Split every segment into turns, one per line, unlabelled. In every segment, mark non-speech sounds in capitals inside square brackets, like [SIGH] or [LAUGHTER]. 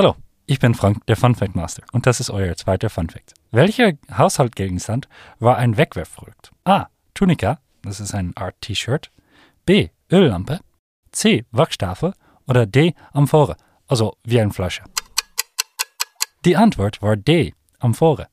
Hallo, ich bin Frank, der Funfact Master, und das ist euer zweiter Funfact. Welcher Haushaltgegenstand war ein Wegwerfprodukt? A. Tunika, das ist ein Art-T-Shirt. B. Öllampe. C. Wachstafel. Oder D. Amphore, also wie eine Flasche. Die Antwort war D. Amphore.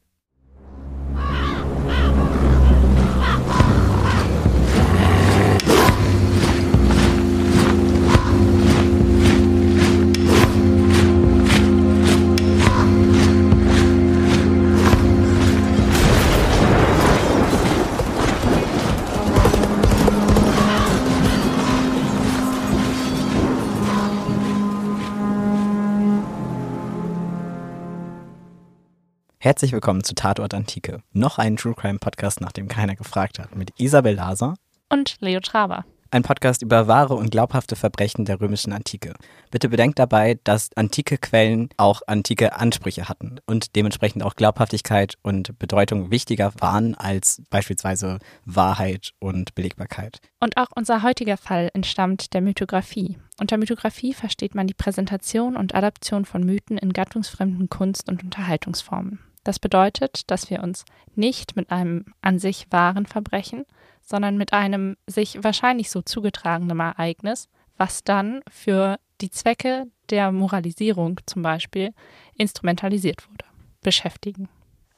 Herzlich willkommen zu Tatort Antike. Noch ein True Crime Podcast, nach dem keiner gefragt hat, mit Isabel Laser
und Leo Traber.
Ein Podcast über wahre und glaubhafte Verbrechen der römischen Antike. Bitte bedenkt dabei, dass antike Quellen auch antike Ansprüche hatten und dementsprechend auch Glaubhaftigkeit und Bedeutung wichtiger waren als beispielsweise Wahrheit und Belegbarkeit.
Und auch unser heutiger Fall entstammt der Mythographie. Unter Mythographie versteht man die Präsentation und Adaption von Mythen in gattungsfremden Kunst- und Unterhaltungsformen. Das bedeutet, dass wir uns nicht mit einem an sich wahren Verbrechen, sondern mit einem sich wahrscheinlich so zugetragenen Ereignis, was dann für die Zwecke der Moralisierung zum Beispiel instrumentalisiert wurde, beschäftigen.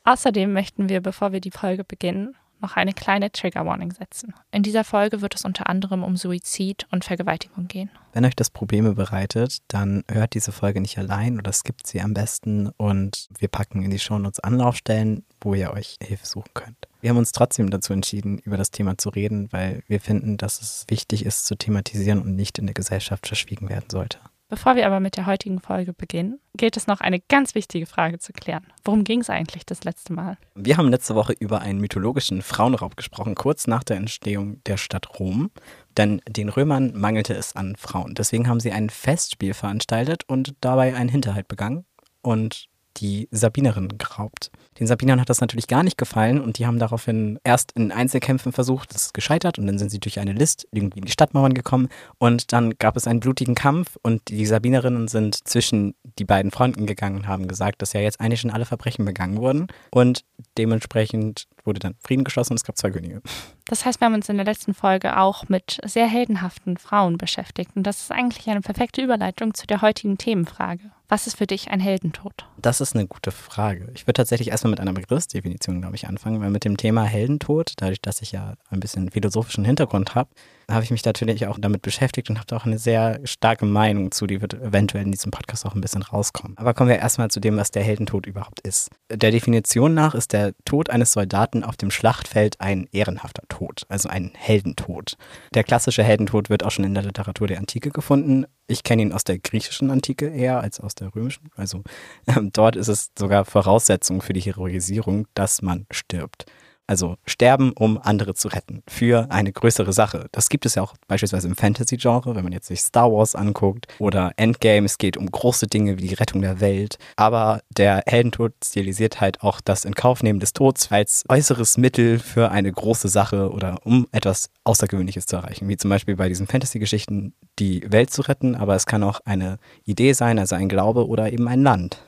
Außerdem möchten wir, bevor wir die Folge beginnen, noch eine kleine Trigger Warning setzen. In dieser Folge wird es unter anderem um Suizid und Vergewaltigung gehen.
Wenn euch das Probleme bereitet, dann hört diese Folge nicht allein oder skippt sie am besten und wir packen in die Shownotes Anlaufstellen, wo ihr euch Hilfe suchen könnt. Wir haben uns trotzdem dazu entschieden, über das Thema zu reden, weil wir finden, dass es wichtig ist zu thematisieren und nicht in der Gesellschaft verschwiegen werden sollte.
Bevor wir aber mit der heutigen Folge beginnen, gilt es noch eine ganz wichtige Frage zu klären. Worum ging es eigentlich das letzte Mal?
Wir haben letzte Woche über einen mythologischen Frauenraub gesprochen, kurz nach der Entstehung der Stadt Rom. Denn den Römern mangelte es an Frauen. Deswegen haben sie ein Festspiel veranstaltet und dabei einen Hinterhalt begangen. Und die Sabinerinnen geraubt. Den Sabinern hat das natürlich gar nicht gefallen und die haben daraufhin erst in Einzelkämpfen versucht, das ist gescheitert und dann sind sie durch eine List irgendwie in die Stadtmauern gekommen und dann gab es einen blutigen Kampf und die Sabinerinnen sind zwischen die beiden Fronten gegangen und haben gesagt, dass ja jetzt eigentlich schon alle Verbrechen begangen wurden und dementsprechend wurde dann Frieden geschlossen und es gab zwei Könige.
Das heißt, wir haben uns in der letzten Folge auch mit sehr heldenhaften Frauen beschäftigt und das ist eigentlich eine perfekte Überleitung zu der heutigen Themenfrage. Was ist für dich ein Heldentod?
Das ist eine gute Frage. Ich würde tatsächlich erstmal mit einer Begriffsdefinition, glaube ich, anfangen, weil mit dem Thema Heldentod, dadurch, dass ich ja ein bisschen philosophischen Hintergrund habe, habe ich mich natürlich auch damit beschäftigt und habe da auch eine sehr starke Meinung zu, die wird eventuell in diesem Podcast auch ein bisschen rauskommen. Aber kommen wir erstmal zu dem, was der Heldentod überhaupt ist. Der Definition nach ist der Tod eines Soldaten auf dem Schlachtfeld ein ehrenhafter Tod, also ein Heldentod. Der klassische Heldentod wird auch schon in der Literatur der Antike gefunden. Ich kenne ihn aus der griechischen Antike eher als aus der römischen. Also äh, dort ist es sogar Voraussetzung für die Heroisierung, dass man stirbt. Also sterben, um andere zu retten. Für eine größere Sache. Das gibt es ja auch beispielsweise im Fantasy-Genre, wenn man jetzt sich Star Wars anguckt oder Endgame. Es geht um große Dinge wie die Rettung der Welt. Aber der Heldentod stilisiert halt auch das Inkaufnehmen des Todes als äußeres Mittel für eine große Sache oder um etwas Außergewöhnliches zu erreichen. Wie zum Beispiel bei diesen Fantasy-Geschichten die Welt zu retten. Aber es kann auch eine Idee sein, also ein Glaube oder eben ein Land.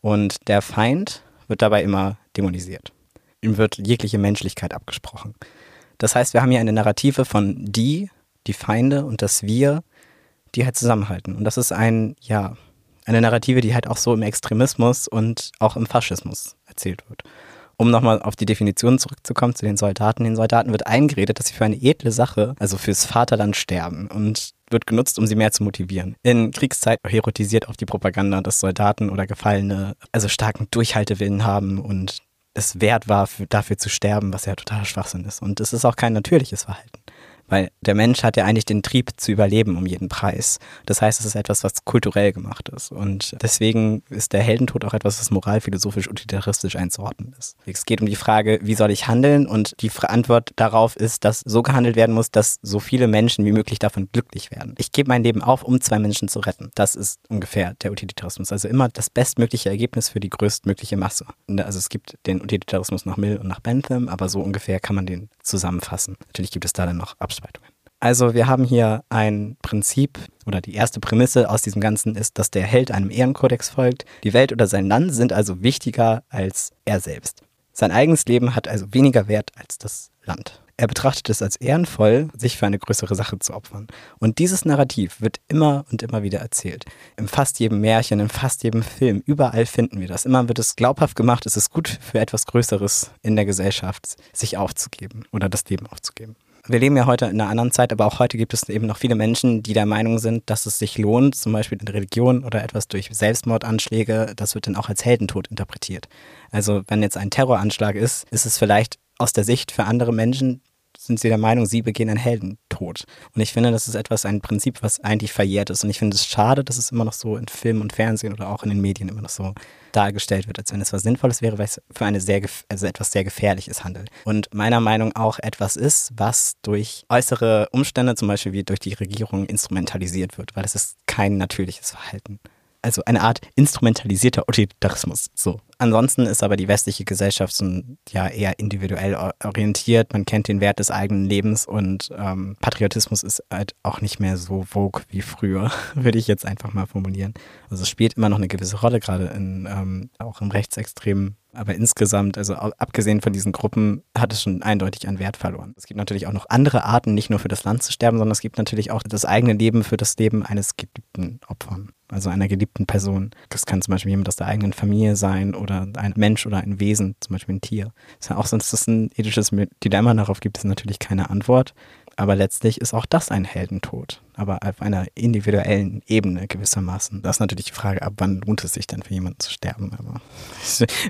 Und der Feind wird dabei immer dämonisiert ihm wird jegliche Menschlichkeit abgesprochen. Das heißt, wir haben hier eine Narrative von die, die Feinde und das Wir, die halt zusammenhalten. Und das ist ein, ja, eine Narrative, die halt auch so im Extremismus und auch im Faschismus erzählt wird. Um nochmal auf die Definition zurückzukommen zu den Soldaten. Den Soldaten wird eingeredet, dass sie für eine edle Sache, also fürs Vaterland sterben und wird genutzt, um sie mehr zu motivieren. In Kriegszeit erotisiert auch die Propaganda, dass Soldaten oder Gefallene also starken Durchhaltewillen haben und es wert war, für, dafür zu sterben, was ja totaler Schwachsinn ist. Und es ist auch kein natürliches Verhalten. Weil der Mensch hat ja eigentlich den Trieb zu überleben um jeden Preis. Das heißt, es ist etwas, was kulturell gemacht ist. Und deswegen ist der Heldentod auch etwas, was moralphilosophisch utilitaristisch einzuordnen ist. Es geht um die Frage, wie soll ich handeln? Und die Antwort darauf ist, dass so gehandelt werden muss, dass so viele Menschen wie möglich davon glücklich werden. Ich gebe mein Leben auf, um zwei Menschen zu retten. Das ist ungefähr der Utilitarismus. Also immer das bestmögliche Ergebnis für die größtmögliche Masse. Also es gibt den Utilitarismus nach Mill und nach Bentham, aber so ungefähr kann man den zusammenfassen. Natürlich gibt es da dann noch Abschluss Abspaltungen. Also wir haben hier ein Prinzip oder die erste Prämisse aus diesem Ganzen ist, dass der Held einem Ehrenkodex folgt. Die Welt oder sein Land sind also wichtiger als er selbst. Sein eigenes Leben hat also weniger Wert als das Land. Er betrachtet es als ehrenvoll, sich für eine größere Sache zu opfern. Und dieses Narrativ wird immer und immer wieder erzählt. In fast jedem Märchen, in fast jedem Film, überall finden wir das. Immer wird es glaubhaft gemacht, es ist gut für etwas Größeres in der Gesellschaft, sich aufzugeben oder das Leben aufzugeben. Wir leben ja heute in einer anderen Zeit, aber auch heute gibt es eben noch viele Menschen, die der Meinung sind, dass es sich lohnt, zum Beispiel in Religion oder etwas durch Selbstmordanschläge, das wird dann auch als Heldentod interpretiert. Also wenn jetzt ein Terroranschlag ist, ist es vielleicht aus der Sicht für andere Menschen sind sie der Meinung, sie begehen einen Heldentod. Und ich finde, das ist etwas, ein Prinzip, was eigentlich verjährt ist. Und ich finde es schade, dass es immer noch so in Film und Fernsehen oder auch in den Medien immer noch so dargestellt wird, als wenn es was Sinnvolles wäre, weil es für eine sehr, also etwas sehr Gefährliches handelt. Und meiner Meinung nach auch etwas ist, was durch äußere Umstände, zum Beispiel wie durch die Regierung, instrumentalisiert wird, weil es ist kein natürliches Verhalten also eine Art instrumentalisierter Utilitarismus. So. Ansonsten ist aber die westliche Gesellschaft so, ja eher individuell orientiert. Man kennt den Wert des eigenen Lebens und ähm, Patriotismus ist halt auch nicht mehr so vogue wie früher, [LAUGHS] würde ich jetzt einfach mal formulieren. Also es spielt immer noch eine gewisse Rolle, gerade in, ähm, auch im rechtsextremen aber insgesamt, also abgesehen von diesen Gruppen, hat es schon eindeutig an Wert verloren. Es gibt natürlich auch noch andere Arten, nicht nur für das Land zu sterben, sondern es gibt natürlich auch das eigene Leben für das Leben eines geliebten Opfern, also einer geliebten Person. Das kann zum Beispiel jemand aus der eigenen Familie sein oder ein Mensch oder ein Wesen, zum Beispiel ein Tier. Ist ja auch sonst das ein ethisches Dilemma, darauf gibt es natürlich keine Antwort. Aber letztlich ist auch das ein Heldentod, aber auf einer individuellen Ebene gewissermaßen. Das ist natürlich die Frage, ab wann lohnt es sich denn für jemanden zu sterben? Aber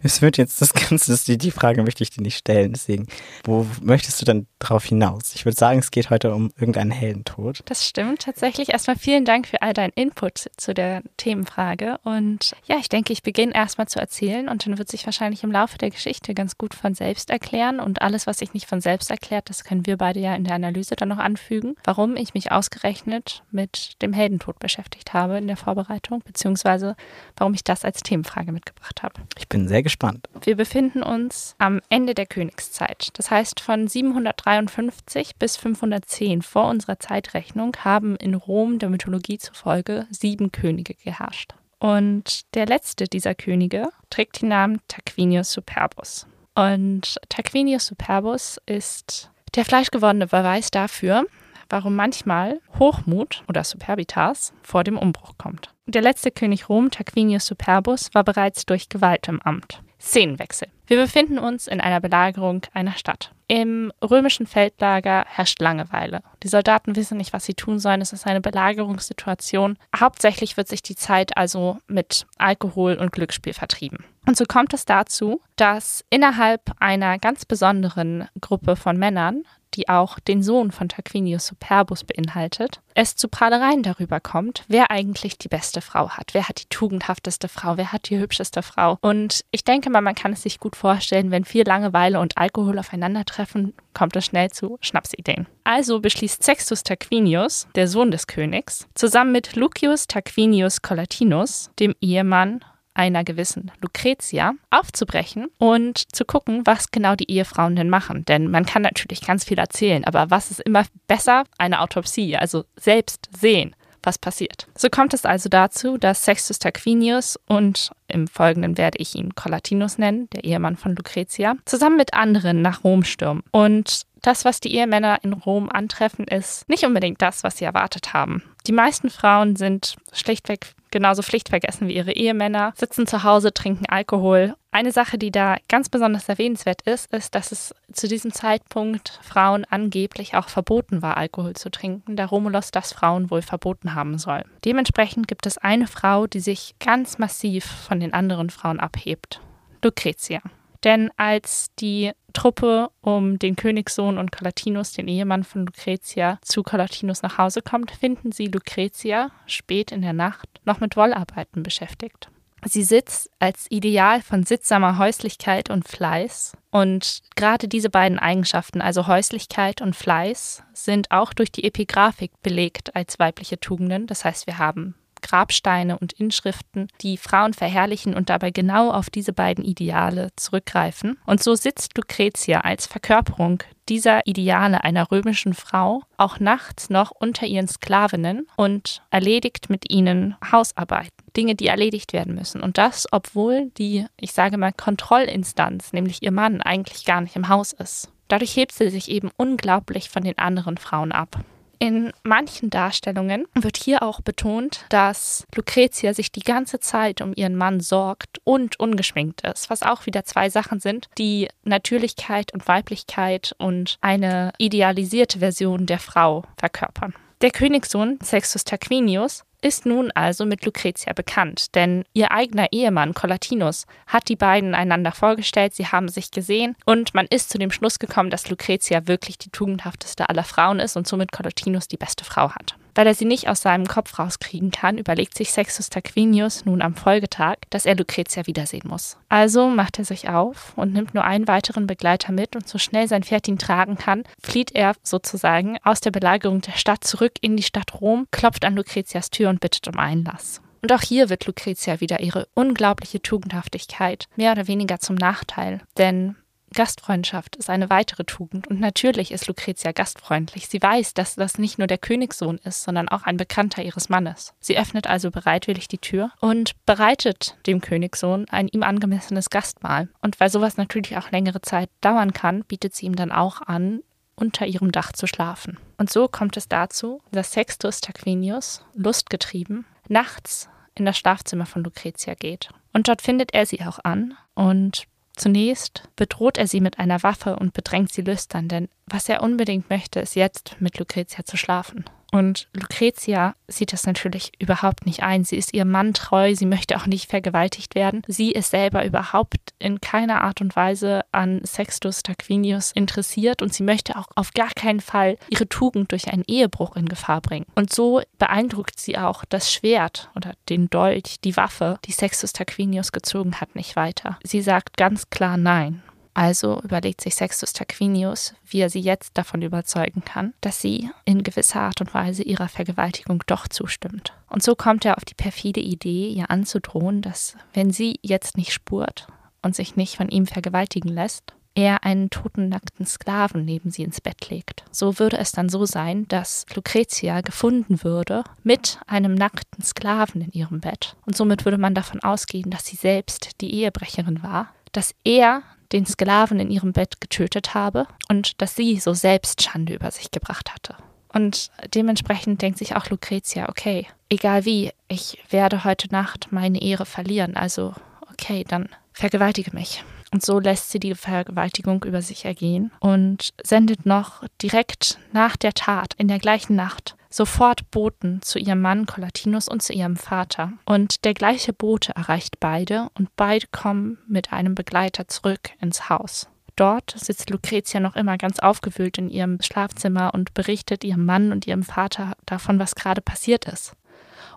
es wird jetzt das Ganze, das, die, die Frage möchte ich dir nicht stellen. Deswegen, wo möchtest du denn drauf hinaus? Ich würde sagen, es geht heute um irgendeinen Heldentod.
Das stimmt tatsächlich. Erstmal vielen Dank für all deinen Input zu der Themenfrage. Und ja, ich denke, ich beginne erstmal zu erzählen und dann wird sich wahrscheinlich im Laufe der Geschichte ganz gut von selbst erklären. Und alles, was sich nicht von selbst erklärt, das können wir beide ja in der Analyse dann noch anfügen, warum ich mich ausgerechnet mit dem Heldentod beschäftigt habe in der Vorbereitung, beziehungsweise warum ich das als Themenfrage mitgebracht habe.
Ich bin sehr gespannt.
Wir befinden uns am Ende der Königszeit. Das heißt, von 753 bis 510 vor unserer Zeitrechnung haben in Rom der Mythologie zufolge sieben Könige geherrscht. Und der letzte dieser Könige trägt den Namen Tarquinius Superbus. Und Tarquinius Superbus ist der fleischgewordene Beweis dafür, warum manchmal Hochmut oder Superbitas vor dem Umbruch kommt. Der letzte König Rom, Tarquinius Superbus, war bereits durch Gewalt im Amt. Szenenwechsel. Wir befinden uns in einer Belagerung einer Stadt. Im römischen Feldlager herrscht Langeweile. Die Soldaten wissen nicht, was sie tun sollen. Es ist eine Belagerungssituation. Hauptsächlich wird sich die Zeit also mit Alkohol und Glücksspiel vertrieben. Und so kommt es dazu, dass innerhalb einer ganz besonderen Gruppe von Männern, die auch den Sohn von Tarquinius Superbus beinhaltet, es zu Prahlereien darüber kommt, wer eigentlich die beste Frau hat. Wer hat die tugendhafteste Frau? Wer hat die hübscheste Frau? Und ich denke mal, man kann es sich gut vorstellen, wenn viel Langeweile und Alkohol aufeinandertreffen, kommt es schnell zu Schnapsideen. Also beschließt Sextus Tarquinius, der Sohn des Königs, zusammen mit Lucius Tarquinius Collatinus, dem Ehemann einer gewissen Lucretia aufzubrechen und zu gucken, was genau die Ehefrauen denn machen. Denn man kann natürlich ganz viel erzählen, aber was ist immer besser? Eine Autopsie, also selbst sehen was passiert. So kommt es also dazu, dass Sextus Tarquinius und im Folgenden werde ich ihn Collatinus nennen, der Ehemann von Lucretia, zusammen mit anderen nach Rom stürmen. Und das, was die Ehemänner in Rom antreffen, ist nicht unbedingt das, was sie erwartet haben. Die meisten Frauen sind schlichtweg genauso pflichtvergessen wie ihre Ehemänner, sitzen zu Hause, trinken Alkohol. Eine Sache, die da ganz besonders erwähnenswert ist, ist, dass es zu diesem Zeitpunkt Frauen angeblich auch verboten war, Alkohol zu trinken, da Romulus das Frauen wohl verboten haben soll. Dementsprechend gibt es eine Frau, die sich ganz massiv von den anderen Frauen abhebt. Lucretia. Denn als die Truppe um den Königssohn und Collatinus, den Ehemann von Lucretia, zu Collatinus nach Hause kommt, finden sie Lucretia spät in der Nacht noch mit Wollarbeiten beschäftigt. Sie sitzt als Ideal von sittsamer Häuslichkeit und Fleiß. Und gerade diese beiden Eigenschaften, also Häuslichkeit und Fleiß, sind auch durch die Epigraphik belegt als weibliche Tugenden. Das heißt, wir haben Grabsteine und Inschriften, die Frauen verherrlichen und dabei genau auf diese beiden Ideale zurückgreifen. Und so sitzt Lucretia als Verkörperung dieser Ideale einer römischen Frau auch nachts noch unter ihren Sklavinnen und erledigt mit ihnen Hausarbeiten, Dinge, die erledigt werden müssen. Und das, obwohl die, ich sage mal, Kontrollinstanz, nämlich ihr Mann, eigentlich gar nicht im Haus ist. Dadurch hebt sie sich eben unglaublich von den anderen Frauen ab. In manchen Darstellungen wird hier auch betont, dass Lucretia sich die ganze Zeit um ihren Mann sorgt und ungeschminkt ist, was auch wieder zwei Sachen sind, die Natürlichkeit und Weiblichkeit und eine idealisierte Version der Frau verkörpern. Der Königssohn Sextus Tarquinius ist nun also mit Lucretia bekannt, denn ihr eigener Ehemann Collatinus hat die beiden einander vorgestellt, sie haben sich gesehen und man ist zu dem Schluss gekommen, dass Lucretia wirklich die tugendhafteste aller Frauen ist und somit Collatinus die beste Frau hat. Weil er sie nicht aus seinem Kopf rauskriegen kann, überlegt sich Sextus Tarquinius nun am Folgetag, dass er Lucretia wiedersehen muss. Also macht er sich auf und nimmt nur einen weiteren Begleiter mit und so schnell sein Pferd ihn tragen kann, flieht er sozusagen aus der Belagerung der Stadt zurück in die Stadt Rom, klopft an Lucretias Tür und bittet um Einlass. Und auch hier wird Lucretia wieder ihre unglaubliche Tugendhaftigkeit mehr oder weniger zum Nachteil. Denn Gastfreundschaft ist eine weitere Tugend und natürlich ist Lucretia gastfreundlich. Sie weiß, dass das nicht nur der Königssohn ist, sondern auch ein Bekannter ihres Mannes. Sie öffnet also bereitwillig die Tür und bereitet dem Königssohn ein ihm angemessenes Gastmahl. Und weil sowas natürlich auch längere Zeit dauern kann, bietet sie ihm dann auch an, unter ihrem Dach zu schlafen. Und so kommt es dazu, dass Sextus Tarquinius, lustgetrieben, nachts in das Schlafzimmer von Lucretia geht. Und dort findet er sie auch an und Zunächst bedroht er sie mit einer Waffe und bedrängt sie lüstern, denn was er unbedingt möchte, ist jetzt mit Lucretia zu schlafen. Und Lucretia sieht das natürlich überhaupt nicht ein. Sie ist ihrem Mann treu, sie möchte auch nicht vergewaltigt werden. Sie ist selber überhaupt in keiner Art und Weise an Sextus Tarquinius interessiert und sie möchte auch auf gar keinen Fall ihre Tugend durch einen Ehebruch in Gefahr bringen. Und so beeindruckt sie auch das Schwert oder den Dolch, die Waffe, die Sextus Tarquinius gezogen hat, nicht weiter. Sie sagt ganz klar Nein. Also überlegt sich Sextus Tarquinius, wie er sie jetzt davon überzeugen kann, dass sie in gewisser Art und Weise ihrer Vergewaltigung doch zustimmt. Und so kommt er auf die perfide Idee, ihr anzudrohen, dass wenn sie jetzt nicht spurt und sich nicht von ihm vergewaltigen lässt, er einen toten nackten Sklaven neben sie ins Bett legt. So würde es dann so sein, dass Lucretia gefunden würde mit einem nackten Sklaven in ihrem Bett. Und somit würde man davon ausgehen, dass sie selbst die Ehebrecherin war, dass er den Sklaven in ihrem Bett getötet habe und dass sie so selbst Schande über sich gebracht hatte. Und dementsprechend denkt sich auch Lucretia, okay, egal wie, ich werde heute Nacht meine Ehre verlieren, also okay, dann vergewaltige mich. Und so lässt sie die Vergewaltigung über sich ergehen und sendet noch direkt nach der Tat in der gleichen Nacht sofort Boten zu ihrem Mann Collatinus und zu ihrem Vater. Und der gleiche Bote erreicht beide und beide kommen mit einem Begleiter zurück ins Haus. Dort sitzt Lucretia noch immer ganz aufgewühlt in ihrem Schlafzimmer und berichtet ihrem Mann und ihrem Vater davon, was gerade passiert ist.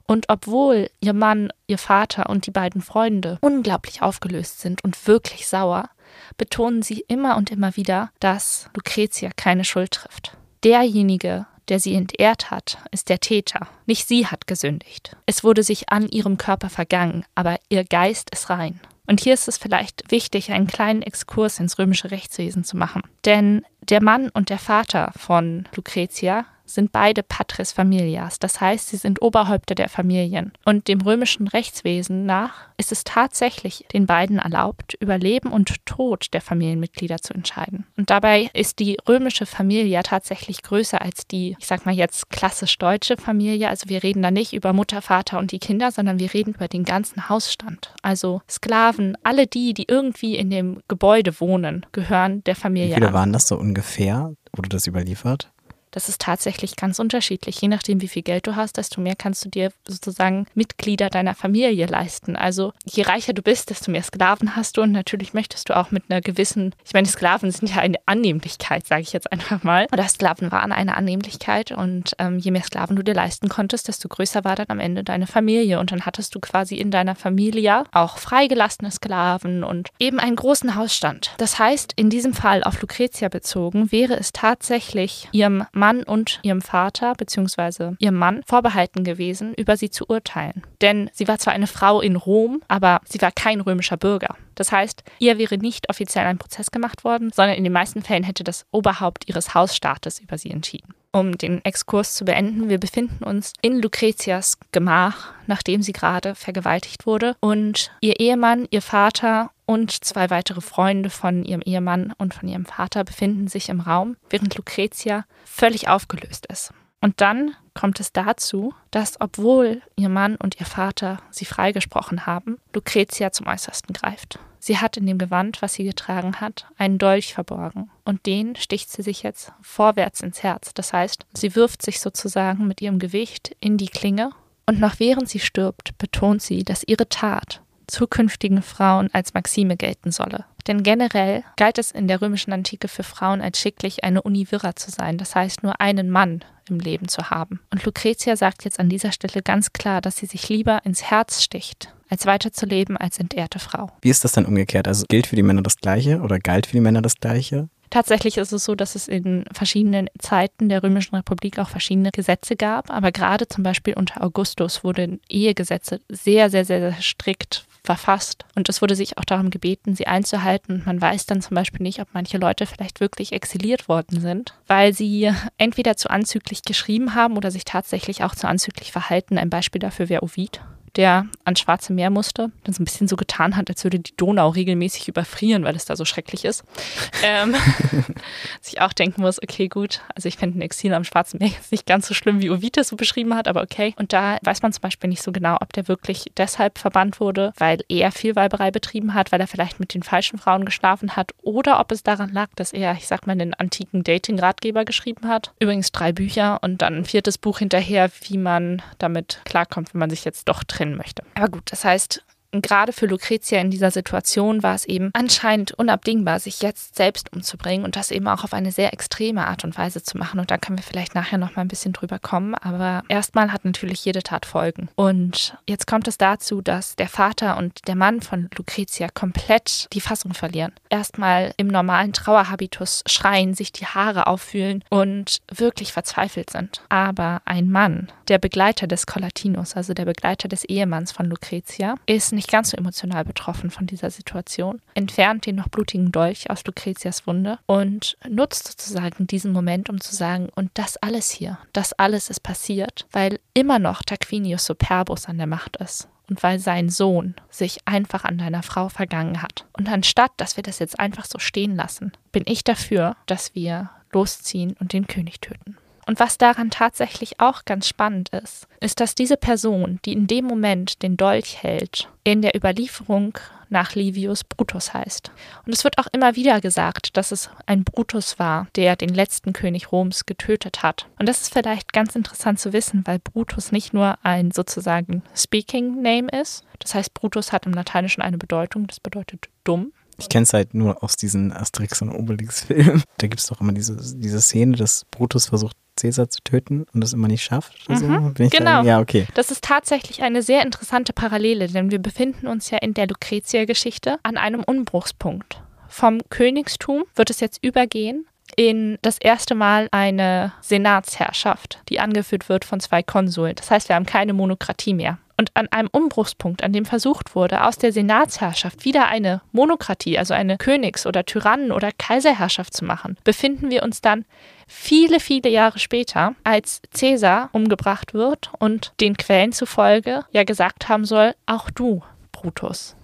Und obwohl ihr Mann, ihr Vater und die beiden Freunde unglaublich aufgelöst sind und wirklich sauer, betonen sie immer und immer wieder, dass Lucretia keine Schuld trifft. Derjenige, der sie entehrt hat, ist der Täter. Nicht sie hat gesündigt. Es wurde sich an ihrem Körper vergangen, aber ihr Geist ist rein. Und hier ist es vielleicht wichtig, einen kleinen Exkurs ins römische Rechtswesen zu machen. Denn der Mann und der Vater von Lucretia sind beide Patris Familias, das heißt, sie sind Oberhäupter der Familien. Und dem römischen Rechtswesen nach ist es tatsächlich den beiden erlaubt, über Leben und Tod der Familienmitglieder zu entscheiden. Und dabei ist die römische Familie tatsächlich größer als die, ich sag mal jetzt klassisch deutsche Familie. Also wir reden da nicht über Mutter, Vater und die Kinder, sondern wir reden über den ganzen Hausstand. Also Sklaven, alle die, die irgendwie in dem Gebäude wohnen, gehören der Familie
Wie viele
an.
waren das so ungefähr? Wurde das überliefert?
Das ist tatsächlich ganz unterschiedlich. Je nachdem, wie viel Geld du hast, desto mehr kannst du dir sozusagen Mitglieder deiner Familie leisten. Also je reicher du bist, desto mehr Sklaven hast du und natürlich möchtest du auch mit einer gewissen, ich meine, Sklaven sind ja eine Annehmlichkeit, sage ich jetzt einfach mal. Oder Sklaven waren eine Annehmlichkeit und ähm, je mehr Sklaven du dir leisten konntest, desto größer war dann am Ende deine Familie und dann hattest du quasi in deiner Familie auch freigelassene Sklaven und eben einen großen Hausstand. Das heißt, in diesem Fall auf Lucretia bezogen, wäre es tatsächlich ihrem Mann Mann und ihrem Vater bzw. ihrem Mann vorbehalten gewesen, über sie zu urteilen. Denn sie war zwar eine Frau in Rom, aber sie war kein römischer Bürger. Das heißt, ihr wäre nicht offiziell ein Prozess gemacht worden, sondern in den meisten Fällen hätte das Oberhaupt ihres Hausstaates über sie entschieden. Um den Exkurs zu beenden, wir befinden uns in Lucretias Gemach, nachdem sie gerade vergewaltigt wurde. Und ihr Ehemann, ihr Vater und zwei weitere Freunde von ihrem Ehemann und von ihrem Vater befinden sich im Raum, während Lucretia völlig aufgelöst ist. Und dann kommt es dazu, dass, obwohl ihr Mann und ihr Vater sie freigesprochen haben, Lucretia zum Äußersten greift. Sie hat in dem Gewand, was sie getragen hat, einen Dolch verborgen. Und den sticht sie sich jetzt vorwärts ins Herz. Das heißt, sie wirft sich sozusagen mit ihrem Gewicht in die Klinge. Und noch während sie stirbt, betont sie, dass ihre Tat zukünftigen Frauen als Maxime gelten solle. Denn generell galt es in der römischen Antike für Frauen als schicklich, eine Univira zu sein, das heißt nur einen Mann im Leben zu haben. Und Lucretia sagt jetzt an dieser Stelle ganz klar, dass sie sich lieber ins Herz sticht, als weiterzuleben als entehrte Frau.
Wie ist das dann umgekehrt? Also gilt für die Männer das Gleiche oder galt für die Männer das Gleiche?
Tatsächlich ist es so, dass es in verschiedenen Zeiten der Römischen Republik auch verschiedene Gesetze gab, aber gerade zum Beispiel unter Augustus wurden Ehegesetze sehr, sehr, sehr, sehr strikt verfasst und es wurde sich auch darum gebeten, sie einzuhalten. Man weiß dann zum Beispiel nicht, ob manche Leute vielleicht wirklich exiliert worden sind, weil sie entweder zu anzüglich geschrieben haben oder sich tatsächlich auch zu anzüglich verhalten. Ein Beispiel dafür wäre Ovid der ans Schwarze Meer musste, dann so ein bisschen so getan hat, als würde die Donau regelmäßig überfrieren, weil es da so schrecklich ist. [LAUGHS] ähm, [LAUGHS] sich auch denken muss, okay, gut, also ich fände ein Exil am Schwarzen Meer jetzt nicht ganz so schlimm, wie Ovid es so beschrieben hat, aber okay. Und da weiß man zum Beispiel nicht so genau, ob der wirklich deshalb verbannt wurde, weil er viel Weiberei betrieben hat, weil er vielleicht mit den falschen Frauen geschlafen hat oder ob es daran lag, dass er, ich sag mal, einen antiken Dating-Ratgeber geschrieben hat. Übrigens drei Bücher und dann ein viertes Buch hinterher, wie man damit klarkommt, wenn man sich jetzt doch trennt trennen möchte. Aber gut, das heißt, gerade für Lucretia in dieser Situation war es eben anscheinend unabdingbar, sich jetzt selbst umzubringen und das eben auch auf eine sehr extreme Art und Weise zu machen. Und da können wir vielleicht nachher noch mal ein bisschen drüber kommen. Aber erstmal hat natürlich jede Tat Folgen. Und jetzt kommt es dazu, dass der Vater und der Mann von Lucretia komplett die Fassung verlieren. Erstmal im normalen Trauerhabitus schreien, sich die Haare auffühlen und wirklich verzweifelt sind. Aber ein Mann, der Begleiter des Colatinos, also der Begleiter des Ehemanns von Lucretia, ist nicht ganz so emotional betroffen von dieser Situation, entfernt den noch blutigen Dolch aus Lucretias Wunde und nutzt sozusagen diesen Moment, um zu sagen, und das alles hier, das alles ist passiert, weil immer noch Tarquinius Superbus an der Macht ist und weil sein Sohn sich einfach an deiner Frau vergangen hat. Und anstatt, dass wir das jetzt einfach so stehen lassen, bin ich dafür, dass wir losziehen und den König töten. Und was daran tatsächlich auch ganz spannend ist, ist, dass diese Person, die in dem Moment den Dolch hält, in der Überlieferung nach Livius Brutus heißt. Und es wird auch immer wieder gesagt, dass es ein Brutus war, der den letzten König Roms getötet hat. Und das ist vielleicht ganz interessant zu wissen, weil Brutus nicht nur ein sozusagen Speaking Name ist. Das heißt, Brutus hat im Lateinischen eine Bedeutung, das bedeutet dumm.
Ich kenne es halt nur aus diesen Asterix und Obelix-Filmen. Da gibt es doch immer diese, diese Szene, dass Brutus versucht, Cäsar zu töten und das immer nicht schafft.
Mhm,
so?
genau.
Da, ja, okay.
Das ist tatsächlich eine sehr interessante Parallele, denn wir befinden uns ja in der Lucretia-Geschichte an einem Umbruchspunkt. Vom Königstum wird es jetzt übergehen in das erste Mal eine Senatsherrschaft, die angeführt wird von zwei Konsuln. Das heißt, wir haben keine Monokratie mehr. Und an einem Umbruchspunkt, an dem versucht wurde, aus der Senatsherrschaft wieder eine Monokratie, also eine Königs- oder Tyrannen- oder Kaiserherrschaft zu machen, befinden wir uns dann viele, viele Jahre später, als Caesar umgebracht wird und den Quellen zufolge ja gesagt haben soll, auch du, Brutus.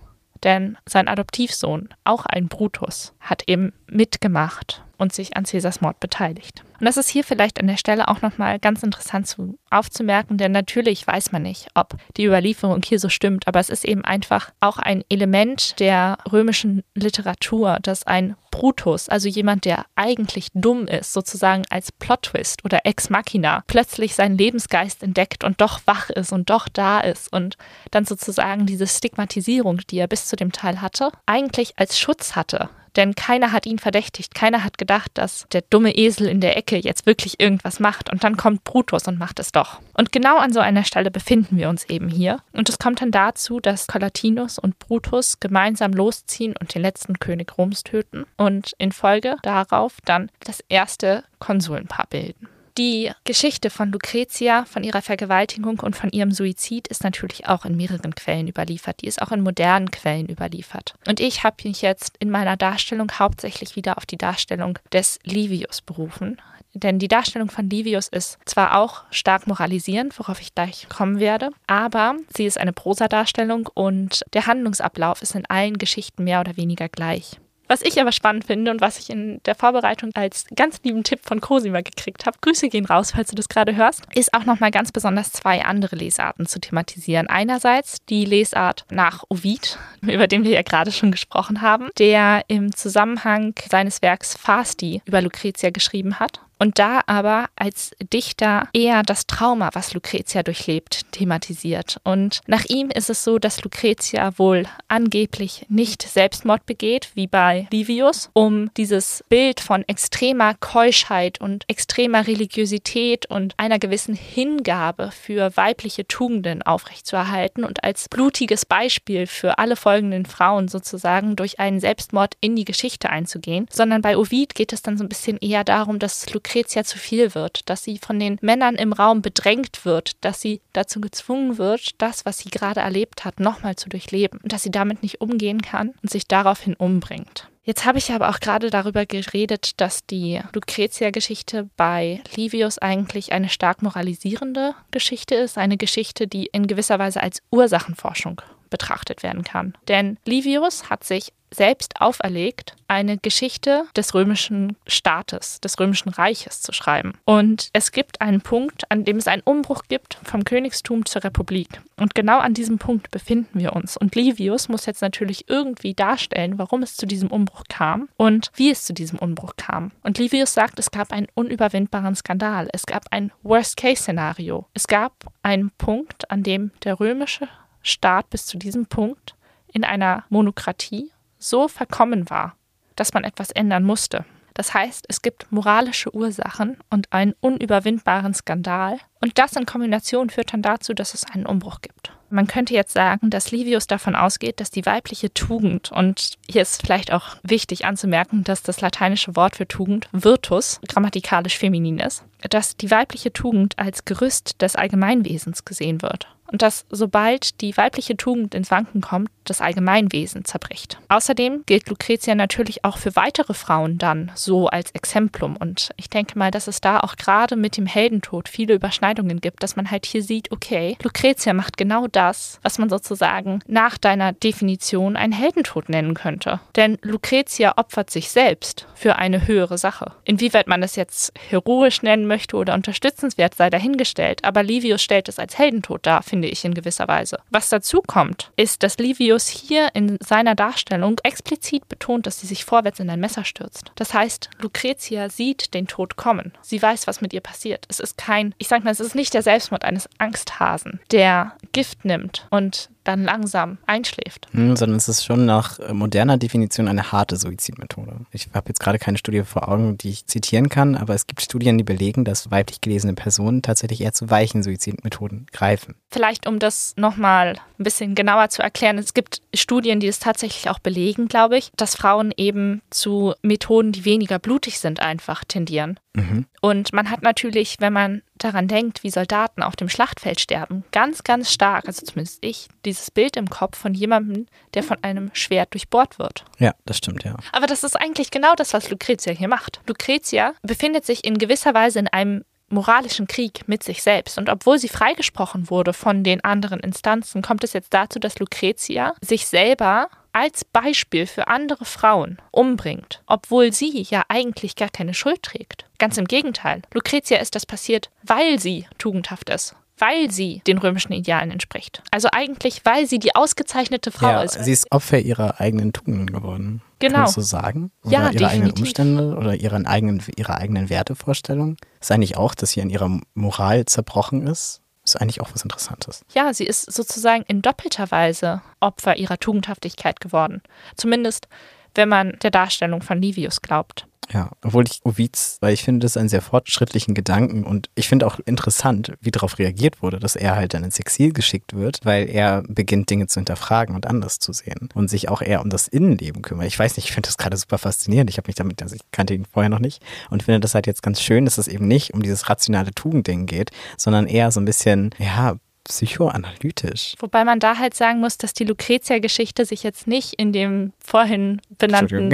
Denn sein Adoptivsohn, auch ein Brutus, hat eben mitgemacht und sich an Caesars Mord beteiligt. Und das ist hier vielleicht an der Stelle auch nochmal ganz interessant zu, aufzumerken, denn natürlich weiß man nicht, ob die Überlieferung hier so stimmt, aber es ist eben einfach auch ein Element der römischen Literatur, dass ein Brutus, also jemand, der eigentlich dumm ist, sozusagen als Plot-Twist oder Ex Machina, plötzlich seinen Lebensgeist entdeckt und doch wach ist und doch da ist und dann sozusagen diese Stigmatisierung, die er bis zu dem Teil hatte, eigentlich als Schutz hatte denn keiner hat ihn verdächtigt. Keiner hat gedacht, dass der dumme Esel in der Ecke jetzt wirklich irgendwas macht. Und dann kommt Brutus und macht es doch. Und genau an so einer Stelle befinden wir uns eben hier. Und es kommt dann dazu, dass Colatinus und Brutus gemeinsam losziehen und den letzten König Roms töten und in Folge darauf dann das erste Konsulenpaar bilden. Die Geschichte von Lucretia, von ihrer Vergewaltigung und von ihrem Suizid ist natürlich auch in mehreren Quellen überliefert. Die ist auch in modernen Quellen überliefert. Und ich habe mich jetzt in meiner Darstellung hauptsächlich wieder auf die Darstellung des Livius berufen. Denn die Darstellung von Livius ist zwar auch stark moralisierend, worauf ich gleich kommen werde, aber sie ist eine Prosadarstellung und der Handlungsablauf ist in allen Geschichten mehr oder weniger gleich. Was ich aber spannend finde und was ich in der Vorbereitung als ganz lieben Tipp von Cosima gekriegt habe, Grüße gehen raus, falls du das gerade hörst, ist auch nochmal ganz besonders zwei andere Lesarten zu thematisieren. Einerseits die Lesart nach Ovid, [LAUGHS] über den wir ja gerade schon gesprochen haben, der im Zusammenhang seines Werks Fasti über Lucretia geschrieben hat und da aber als Dichter eher das Trauma, was Lucretia durchlebt, thematisiert. Und nach ihm ist es so, dass Lucretia wohl angeblich nicht Selbstmord begeht, wie bei Livius, um dieses Bild von extremer Keuschheit und extremer Religiosität und einer gewissen Hingabe für weibliche Tugenden aufrechtzuerhalten und als blutiges Beispiel für alle folgenden Frauen sozusagen durch einen Selbstmord in die Geschichte einzugehen, sondern bei Ovid geht es dann so ein bisschen eher darum, dass Lucretia Lucretia zu viel wird, dass sie von den Männern im Raum bedrängt wird, dass sie dazu gezwungen wird, das, was sie gerade erlebt hat, nochmal zu durchleben und dass sie damit nicht umgehen kann und sich daraufhin umbringt. Jetzt habe ich aber auch gerade darüber geredet, dass die Lucretia-Geschichte bei Livius eigentlich eine stark moralisierende Geschichte ist, eine Geschichte, die in gewisser Weise als Ursachenforschung betrachtet werden kann. Denn Livius hat sich selbst auferlegt, eine Geschichte des römischen Staates, des römischen Reiches zu schreiben. Und es gibt einen Punkt, an dem es einen Umbruch gibt vom Königstum zur Republik. Und genau an diesem Punkt befinden wir uns. Und Livius muss jetzt natürlich irgendwie darstellen, warum es zu diesem Umbruch kam und wie es zu diesem Umbruch kam. Und Livius sagt, es gab einen unüberwindbaren Skandal. Es gab ein Worst-Case-Szenario. Es gab einen Punkt, an dem der römische Staat bis zu diesem Punkt in einer Monokratie so verkommen war, dass man etwas ändern musste. Das heißt, es gibt moralische Ursachen und einen unüberwindbaren Skandal. Und das in Kombination führt dann dazu, dass es einen Umbruch gibt. Man könnte jetzt sagen, dass Livius davon ausgeht, dass die weibliche Tugend, und hier ist vielleicht auch wichtig anzumerken, dass das lateinische Wort für Tugend Virtus grammatikalisch feminin ist, dass die weibliche Tugend als Gerüst des Allgemeinwesens gesehen wird und dass sobald die weibliche Tugend ins Wanken kommt, das Allgemeinwesen zerbricht. Außerdem gilt Lucretia natürlich auch für weitere Frauen dann so als Exemplum und ich denke mal, dass es da auch gerade mit dem Heldentod viele Überschneidungen gibt, dass man halt hier sieht, okay, Lucretia macht genau das, was man sozusagen nach deiner Definition einen Heldentod nennen könnte. Denn Lucretia opfert sich selbst für eine höhere Sache. Inwieweit man es jetzt heroisch nennen möchte oder unterstützenswert sei dahingestellt, aber Livius stellt es als Heldentod dar, finde ich in gewisser Weise. Was dazu kommt, ist, dass Livius hier in seiner Darstellung explizit betont, dass sie sich vorwärts in ein Messer stürzt. Das heißt, Lucretia sieht den Tod kommen. Sie weiß, was mit ihr passiert. Es ist kein, ich sag mal, es ist nicht der Selbstmord eines Angsthasen, der Gift nimmt und dann langsam einschläft.
Hm, sondern es ist schon nach äh, moderner Definition eine harte Suizidmethode. Ich habe jetzt gerade keine Studie vor Augen, die ich zitieren kann, aber es gibt Studien, die belegen, dass weiblich gelesene Personen tatsächlich eher zu weichen Suizidmethoden greifen.
Vielleicht, um das nochmal ein bisschen genauer zu erklären, es gibt Studien, die es tatsächlich auch belegen, glaube ich, dass Frauen eben zu Methoden, die weniger blutig sind, einfach tendieren. Mhm. Und man hat natürlich, wenn man daran denkt, wie Soldaten auf dem Schlachtfeld sterben, ganz, ganz stark, also zumindest ich, dieses Bild im Kopf von jemandem, der von einem Schwert durchbohrt wird.
Ja, das stimmt, ja.
Aber das ist eigentlich genau das, was Lucretia hier macht. Lucretia befindet sich in gewisser Weise in einem moralischen Krieg mit sich selbst. Und obwohl sie freigesprochen wurde von den anderen Instanzen, kommt es jetzt dazu, dass Lucretia sich selber als Beispiel für andere Frauen umbringt, obwohl sie ja eigentlich gar keine Schuld trägt. Ganz im Gegenteil. Lucretia ist das passiert, weil sie tugendhaft ist, weil sie den römischen Idealen entspricht. Also eigentlich, weil sie die ausgezeichnete Frau
ja,
ist.
Sie ist Opfer ihrer eigenen Tugenden geworden.
Genau.
Kannst du so sagen? Oder
ja,
ihre
definitiv.
eigenen Umstände oder ihren eigenen, ihre eigenen Wertevorstellungen. Ist eigentlich auch, dass sie an ihrer Moral zerbrochen ist? Ist eigentlich auch was Interessantes.
Ja, sie ist sozusagen in doppelter Weise Opfer ihrer Tugendhaftigkeit geworden. Zumindest, wenn man der Darstellung von Livius glaubt.
Ja, obwohl ich Ovids, weil ich finde das einen sehr fortschrittlichen Gedanken und ich finde auch interessant, wie darauf reagiert wurde, dass er halt dann ins Exil geschickt wird, weil er beginnt Dinge zu hinterfragen und anders zu sehen und sich auch eher um das Innenleben kümmert. Ich weiß nicht, ich finde das gerade super faszinierend. Ich habe mich damit, also ich kannte ihn vorher noch nicht und finde das halt jetzt ganz schön, dass es eben nicht um dieses rationale Tugendding geht, sondern eher so ein bisschen, ja, psychoanalytisch.
Wobei man da halt sagen muss, dass die Lucretia-Geschichte sich jetzt nicht in dem vorhin benannten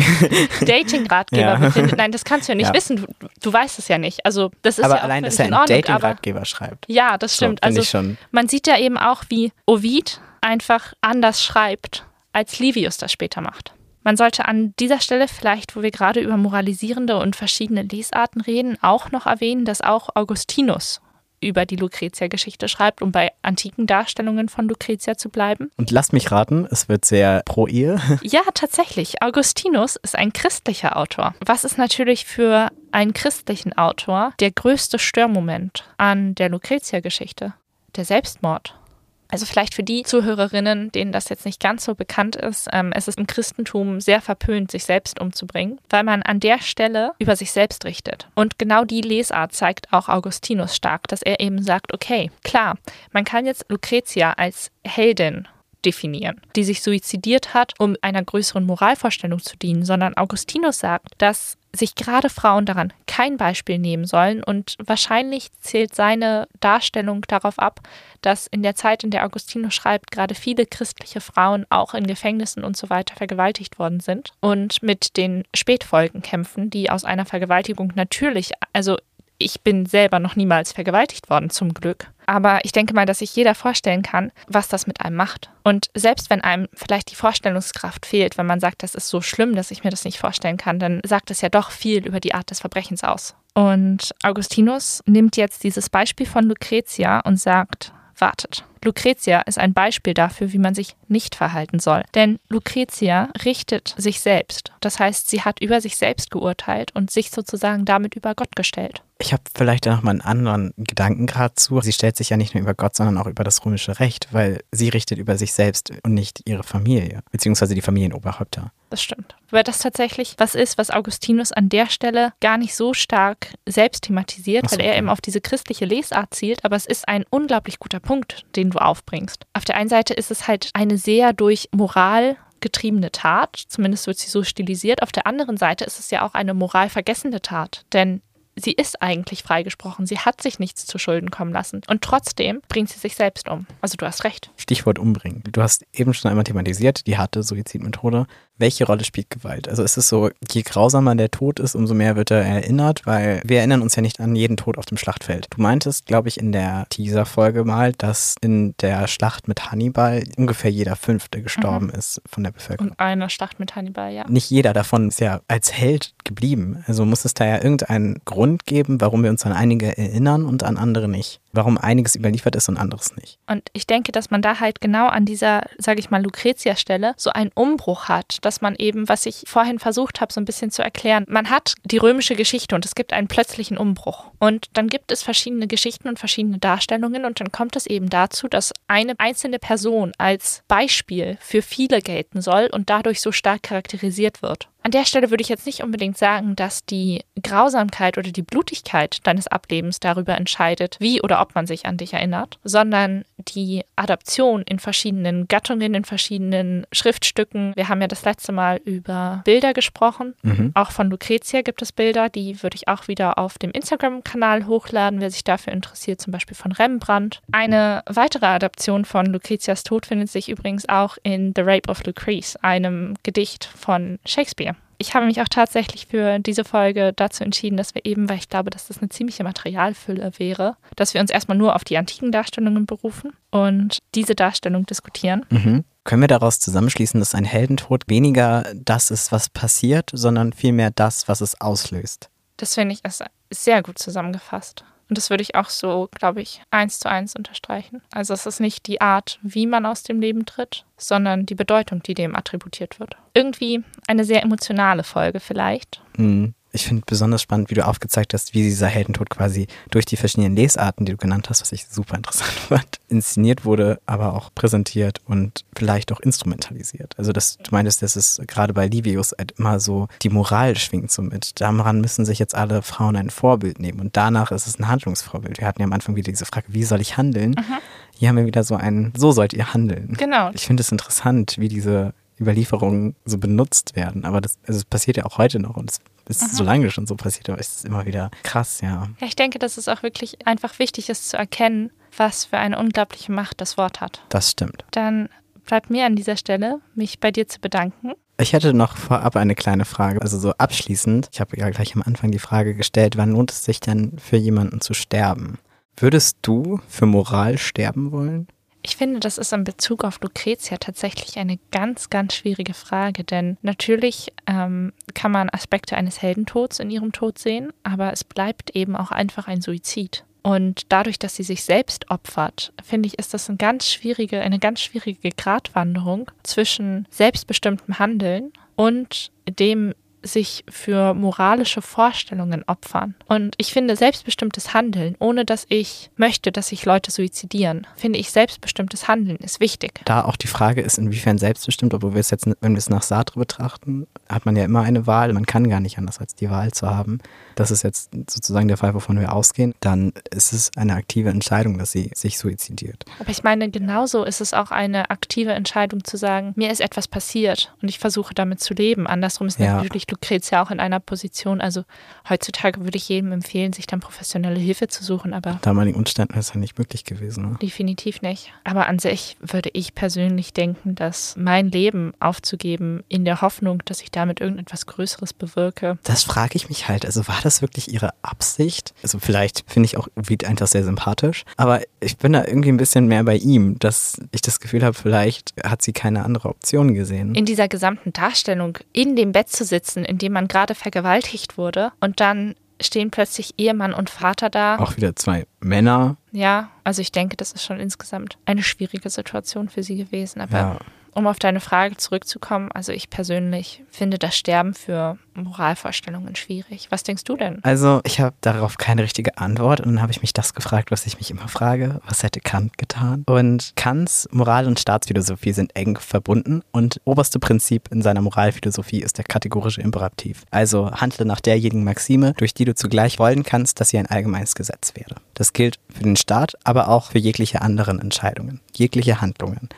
Dating-Ratgeber ja. befindet. Nein, das kannst du ja nicht ja. wissen. Du, du, weißt es ja nicht. Also das ist
aber
ja
allein, dass er einen Dating-Ratgeber schreibt.
Ja, das stimmt. So, also man sieht ja eben auch, wie Ovid einfach anders schreibt, als Livius das später macht. Man sollte an dieser Stelle vielleicht, wo wir gerade über moralisierende und verschiedene Lesarten reden, auch noch erwähnen, dass auch Augustinus über die Lucretia-Geschichte schreibt, um bei antiken Darstellungen von Lucretia zu bleiben.
Und lasst mich raten, es wird sehr pro Ehe. [LAUGHS]
Ja, tatsächlich. Augustinus ist ein christlicher Autor. Was ist natürlich für einen christlichen Autor der größte Störmoment an der Lucretia-Geschichte? Der Selbstmord. Also vielleicht für die Zuhörerinnen, denen das jetzt nicht ganz so bekannt ist, ähm, es ist im Christentum sehr verpönt, sich selbst umzubringen, weil man an der Stelle über sich selbst richtet. Und genau die Lesart zeigt auch Augustinus stark, dass er eben sagt, okay, klar, man kann jetzt Lucretia als Heldin definieren, die sich suizidiert hat, um einer größeren Moralvorstellung zu dienen, sondern Augustinus sagt, dass sich gerade Frauen daran kein Beispiel nehmen sollen und wahrscheinlich zählt seine Darstellung darauf ab, dass in der Zeit, in der Augustinus schreibt, gerade viele christliche Frauen auch in Gefängnissen und so weiter vergewaltigt worden sind und mit den Spätfolgen kämpfen, die aus einer Vergewaltigung natürlich, also ich bin selber noch niemals vergewaltigt worden, zum Glück. Aber ich denke mal, dass sich jeder vorstellen kann, was das mit einem macht. Und selbst wenn einem vielleicht die Vorstellungskraft fehlt, wenn man sagt, das ist so schlimm, dass ich mir das nicht vorstellen kann, dann sagt es ja doch viel über die Art des Verbrechens aus. Und Augustinus nimmt jetzt dieses Beispiel von Lucretia und sagt, wartet. Lucretia ist ein Beispiel dafür, wie man sich nicht verhalten soll. Denn Lucretia richtet sich selbst. Das heißt, sie hat über sich selbst geurteilt und sich sozusagen damit über Gott gestellt.
Ich habe vielleicht noch mal einen anderen Gedanken gerade zu. Sie stellt sich ja nicht nur über Gott, sondern auch über das römische Recht, weil sie richtet über sich selbst und nicht ihre Familie, beziehungsweise die Familienoberhäupter.
Das stimmt. Weil das tatsächlich was ist, was Augustinus an der Stelle gar nicht so stark selbst thematisiert, so, weil er eben auf diese christliche Lesart zielt. Aber es ist ein unglaublich guter Punkt, den du aufbringst. Auf der einen Seite ist es halt eine sehr durch Moral getriebene Tat, zumindest wird sie so stilisiert. Auf der anderen Seite ist es ja auch eine moralvergessende Tat, denn sie ist eigentlich freigesprochen. Sie hat sich nichts zu Schulden kommen lassen. Und trotzdem bringt sie sich selbst um. Also du hast recht.
Stichwort umbringen. Du hast eben schon einmal thematisiert, die harte Suizidmethode. Welche Rolle spielt Gewalt? Also ist es so, je grausamer der Tod ist, umso mehr wird er erinnert, weil wir erinnern uns ja nicht an jeden Tod auf dem Schlachtfeld. Du meintest, glaube ich, in der Teaser-Folge mal, dass in der Schlacht mit Hannibal ungefähr jeder Fünfte gestorben mhm. ist von der Bevölkerung.
Und einer Schlacht mit Hannibal, ja.
Nicht jeder davon ist ja als Held geblieben. Also muss es da ja irgendeinen Grund geben, warum wir uns an einige erinnern und an andere nicht warum einiges überliefert ist und anderes nicht.
Und ich denke, dass man da halt genau an dieser, sage ich mal, Lucretia-Stelle so einen Umbruch hat, dass man eben, was ich vorhin versucht habe, so ein bisschen zu erklären, man hat die römische Geschichte und es gibt einen plötzlichen Umbruch. Und dann gibt es verschiedene Geschichten und verschiedene Darstellungen und dann kommt es eben dazu, dass eine einzelne Person als Beispiel für viele gelten soll und dadurch so stark charakterisiert wird. An der Stelle würde ich jetzt nicht unbedingt sagen, dass die Grausamkeit oder die Blutigkeit deines Ablebens darüber entscheidet, wie oder ob man sich an dich erinnert, sondern die Adaption in verschiedenen Gattungen, in verschiedenen Schriftstücken. Wir haben ja das letzte Mal über Bilder gesprochen. Mhm. Auch von Lucretia gibt es Bilder, die würde ich auch wieder auf dem Instagram-Kanal hochladen, wer sich dafür interessiert, zum Beispiel von Rembrandt. Eine weitere Adaption von Lucretias Tod findet sich übrigens auch in The Rape of Lucrece, einem Gedicht von Shakespeare ich habe mich auch tatsächlich für diese Folge dazu entschieden, dass wir eben, weil ich glaube, dass das eine ziemliche Materialfülle wäre, dass wir uns erstmal nur auf die antiken Darstellungen berufen und diese Darstellung diskutieren.
Mhm. Können wir daraus zusammenschließen, dass ein Heldentod weniger das ist, was passiert, sondern vielmehr das, was es auslöst?
Das finde ich ist sehr gut zusammengefasst. Und das würde ich auch so, glaube ich, eins zu eins unterstreichen. Also es ist nicht die Art, wie man aus dem Leben tritt, sondern die Bedeutung, die dem attributiert wird. Irgendwie eine sehr emotionale Folge vielleicht.
Mhm. Ich finde besonders spannend, wie du aufgezeigt hast, wie dieser Heldentod quasi durch die verschiedenen Lesarten, die du genannt hast, was ich super interessant [LAUGHS] fand, inszeniert wurde, aber auch präsentiert und vielleicht auch instrumentalisiert. Also das, du meintest, dass es gerade bei Livius halt immer so, die Moral schwingt so mit. Daran müssen sich jetzt alle Frauen ein Vorbild nehmen und danach ist es ein Handlungsvorbild. Wir hatten ja am Anfang wieder diese Frage, wie soll ich handeln? Mhm. Hier haben wir wieder so ein, so sollt ihr handeln.
Genau.
Ich finde es interessant, wie diese Überlieferungen so benutzt werden. Aber das, also es passiert ja auch heute noch und es ist mhm. so lange schon so passiert, aber es ist immer wieder krass, ja.
Ja, ich denke, dass es auch wirklich einfach wichtig ist zu erkennen, was für eine unglaubliche Macht das Wort hat.
Das stimmt.
Dann bleibt mir an dieser Stelle, mich bei dir zu bedanken.
Ich hätte noch vorab eine kleine Frage, also so abschließend. Ich habe ja gleich am Anfang die Frage gestellt, wann lohnt es sich denn für jemanden zu sterben? Würdest du für Moral sterben wollen?
Ich finde, das ist in Bezug auf Lucretia tatsächlich eine ganz, ganz schwierige Frage, denn natürlich ähm, kann man Aspekte eines Heldentods in ihrem Tod sehen, aber es bleibt eben auch einfach ein Suizid. Und dadurch, dass sie sich selbst opfert, finde ich, ist das eine ganz schwierige, eine ganz schwierige Gratwanderung zwischen selbstbestimmtem Handeln und dem sich für moralische Vorstellungen opfern. Und ich finde selbstbestimmtes Handeln, ohne dass ich möchte, dass sich Leute suizidieren, finde ich selbstbestimmtes Handeln ist wichtig.
Da auch die Frage ist, inwiefern selbstbestimmt, obwohl wir es jetzt, wenn wir es nach Sartre betrachten, hat man ja immer eine Wahl. Man kann gar nicht anders als die Wahl zu haben. Das ist jetzt sozusagen der Fall, wovon wir ausgehen. Dann ist es eine aktive Entscheidung, dass sie sich suizidiert.
Aber ich meine, genauso ist es auch eine aktive Entscheidung zu sagen, mir ist etwas passiert und ich versuche damit zu leben. Andersrum ist ja. natürlich Lucretia auch in einer Position, also heutzutage würde ich jedem empfehlen, sich dann professionelle Hilfe zu suchen, aber.
Damaligen Umständen ist ja nicht möglich gewesen. Ne?
Definitiv nicht. Aber an sich würde ich persönlich denken, dass mein Leben aufzugeben in der Hoffnung, dass ich damit irgendetwas Größeres bewirke.
Das frage ich mich halt. Also war das wirklich ihre Absicht? Also vielleicht finde ich auch Wied einfach sehr sympathisch, aber ich bin da irgendwie ein bisschen mehr bei ihm, dass ich das Gefühl habe, vielleicht hat sie keine andere Option gesehen.
In dieser gesamten Darstellung, in dem Bett zu sitzen, in dem man gerade vergewaltigt wurde und dann stehen plötzlich Ehemann und Vater da.
Auch wieder zwei Männer.
Ja, also ich denke, das ist schon insgesamt eine schwierige Situation für sie gewesen. Aber ja um auf deine Frage zurückzukommen, also ich persönlich finde das Sterben für Moralvorstellungen schwierig. Was denkst du denn?
Also ich habe darauf keine richtige Antwort und dann habe ich mich das gefragt, was ich mich immer frage, was hätte Kant getan? Und Kants Moral- und Staatsphilosophie sind eng verbunden und oberste Prinzip in seiner Moralphilosophie ist der kategorische Imperativ. Also handle nach derjenigen Maxime, durch die du zugleich wollen kannst, dass sie ein allgemeines Gesetz wäre. Das gilt für den Staat, aber auch für jegliche anderen Entscheidungen, jegliche Handlungen.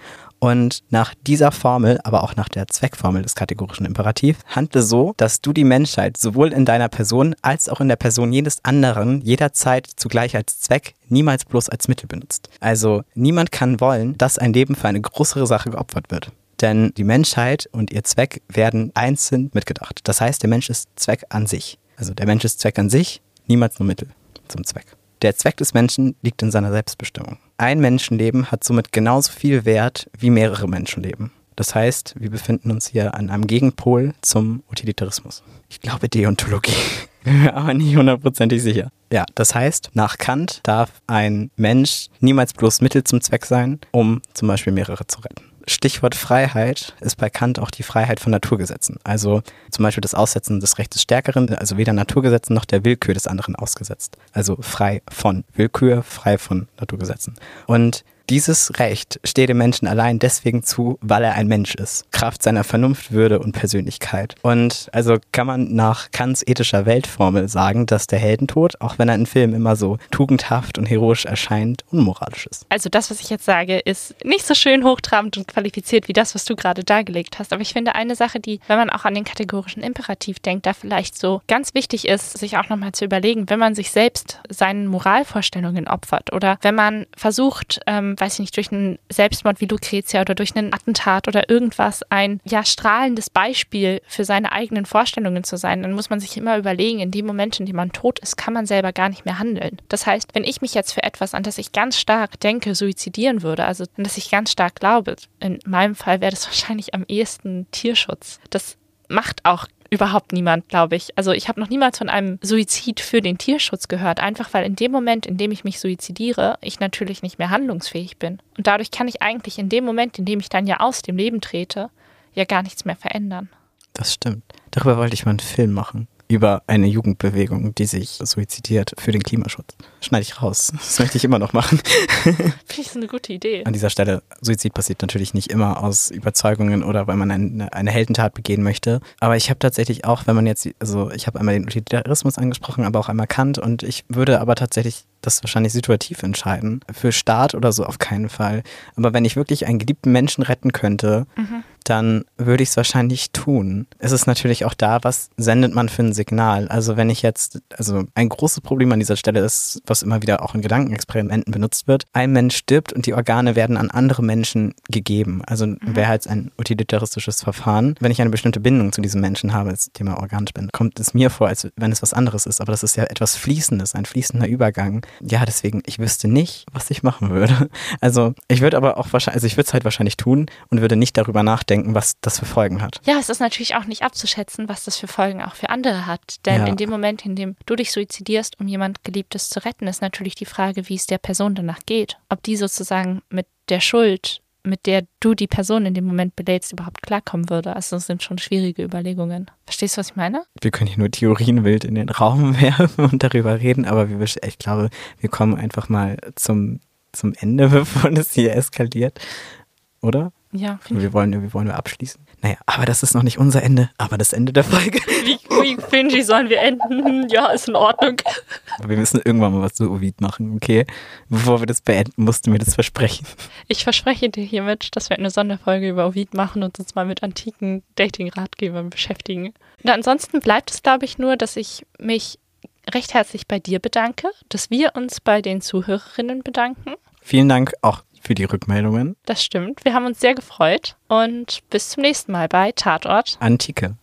Und nach dieser Formel, aber auch nach der Zweckformel des kategorischen Imperativ, handle so, dass du die Menschheit sowohl in deiner Person als auch in der Person jedes anderen jederzeit zugleich als Zweck, niemals bloß als Mittel benutzt. Also niemand kann wollen, dass ein Leben für eine größere Sache geopfert wird. Denn die Menschheit und ihr Zweck werden einzeln mitgedacht. Das heißt, der Mensch ist Zweck an sich. Also der Mensch ist Zweck an sich, niemals nur Mittel zum Zweck. Der Zweck des Menschen liegt in seiner Selbstbestimmung. Ein Menschenleben hat somit genauso viel Wert wie mehrere Menschenleben. Das heißt, wir befinden uns hier an einem Gegenpol zum Utilitarismus. Ich glaube Deontologie, [LAUGHS] aber nicht hundertprozentig sicher. Ja, das heißt, nach Kant darf ein Mensch niemals bloß Mittel zum Zweck sein, um zum Beispiel mehrere zu retten. Stichwort Freiheit ist bei Kant auch die Freiheit von Naturgesetzen. Also zum Beispiel das Aussetzen des Rechts des Stärkeren, also weder Naturgesetzen noch der Willkür des anderen ausgesetzt. Also frei von Willkür, frei von Naturgesetzen. Und dieses Recht steht dem Menschen allein deswegen zu, weil er ein Mensch ist, Kraft seiner Vernunft, Würde und Persönlichkeit. Und also kann man nach Kants ethischer Weltformel sagen, dass der Heldentod, auch wenn er in Filmen immer so tugendhaft und heroisch erscheint, unmoralisch ist.
Also das, was ich jetzt sage, ist nicht so schön hochtrabend und qualifiziert wie das, was du gerade dargelegt hast. Aber ich finde eine Sache, die, wenn man auch an den kategorischen Imperativ denkt, da vielleicht so ganz wichtig ist, sich auch nochmal zu überlegen, wenn man sich selbst seinen Moralvorstellungen opfert oder wenn man versucht, ähm, weiß ich nicht, durch einen Selbstmord wie Lucretia oder durch einen Attentat oder irgendwas ein ja strahlendes Beispiel für seine eigenen Vorstellungen zu sein, dann muss man sich immer überlegen, in dem Moment, in dem man tot ist, kann man selber gar nicht mehr handeln. Das heißt, wenn ich mich jetzt für etwas, an das ich ganz stark denke, suizidieren würde, also an das ich ganz stark glaube, in meinem Fall wäre das [LAUGHS] wahrscheinlich am ehesten Tierschutz. Das macht auch überhaupt niemand, glaube ich. Also ich habe noch niemals von einem Suizid für den Tierschutz gehört, einfach weil in dem Moment, in dem ich mich suizidiere, ich natürlich nicht mehr handlungsfähig bin. Und dadurch kann ich eigentlich in dem Moment, in dem ich dann ja aus dem Leben trete, ja gar nichts mehr verändern.
Das stimmt. Darüber wollte ich mal einen Film machen. Über eine Jugendbewegung, die sich suizidiert für den Klimaschutz. Schneide ich raus. Das möchte ich immer noch machen. [LAUGHS]
Finde ich so eine gute Idee.
An dieser Stelle, Suizid passiert natürlich nicht immer aus Überzeugungen oder weil man eine, eine Heldentat begehen möchte. Aber ich habe tatsächlich auch, wenn man jetzt, also ich habe einmal den Utilitarismus angesprochen, aber auch einmal Kant und ich würde aber tatsächlich das wahrscheinlich situativ entscheiden. Für Staat oder so auf keinen Fall. Aber wenn ich wirklich einen geliebten Menschen retten könnte,
Mhm.
Dann würde ich es wahrscheinlich tun. Es ist natürlich auch da, was sendet man für ein Signal? Also wenn ich jetzt, also ein großes Problem an dieser Stelle ist, was immer wieder auch in Gedankenexperimenten benutzt wird, ein Mensch stirbt und die Organe werden an andere Menschen gegeben. Also wäre halt ein utilitaristisches Verfahren. Wenn ich eine bestimmte Bindung zu diesem Menschen habe, das Thema Organspende, kommt es mir vor, als wenn es was anderes ist. Aber das ist ja etwas Fließendes, ein fließender Übergang. Ja, deswegen, ich wüsste nicht, was ich machen würde. [LAUGHS] Also ich würde aber auch wahrscheinlich, also ich würde es halt wahrscheinlich tun und würde nicht darüber nachdenken, was das für Folgen hat.
Ja, es ist natürlich auch nicht abzuschätzen, was das für Folgen auch für andere hat. Denn
Ja.
in dem Moment, in dem du dich suizidierst, um jemand Geliebtes zu retten, ist natürlich die Frage, wie es der Person danach geht. Ob die sozusagen mit der Schuld, mit der du die Person in dem Moment belädst, überhaupt klarkommen würde. Also das sind schon schwierige Überlegungen. Verstehst du, was ich meine?
Wir können hier nur Theorien wild in den Raum [LAUGHS] werfen und darüber reden, aber wir, ich glaube, wir kommen einfach mal zum, zum Ende, [LAUGHS] bevor es hier eskaliert. Oder?
Ja, finde
Wir wollen, wir wollen wir abschließen. Naja, aber das ist noch nicht unser Ende, aber das Ende der Folge.
ich. [LAUGHS] Wie, wie cringy sollen wir enden? [LAUGHS] Ja, ist in Ordnung.
Wir müssen irgendwann mal was zu Ovid machen, okay? Bevor wir das beenden, mussten wir das versprechen.
Ich verspreche dir hiermit, dass wir eine Sonderfolge über Ovid machen und uns mal mit antiken Dating-Ratgebern beschäftigen. Und ansonsten bleibt es, glaube ich, nur, dass ich mich recht herzlich bei dir bedanke, dass wir uns bei den Zuhörerinnen bedanken.
Vielen Dank auch für die Rückmeldungen.
Das stimmt. Wir haben uns sehr gefreut und bis zum nächsten Mal bei Tatort.
Antike.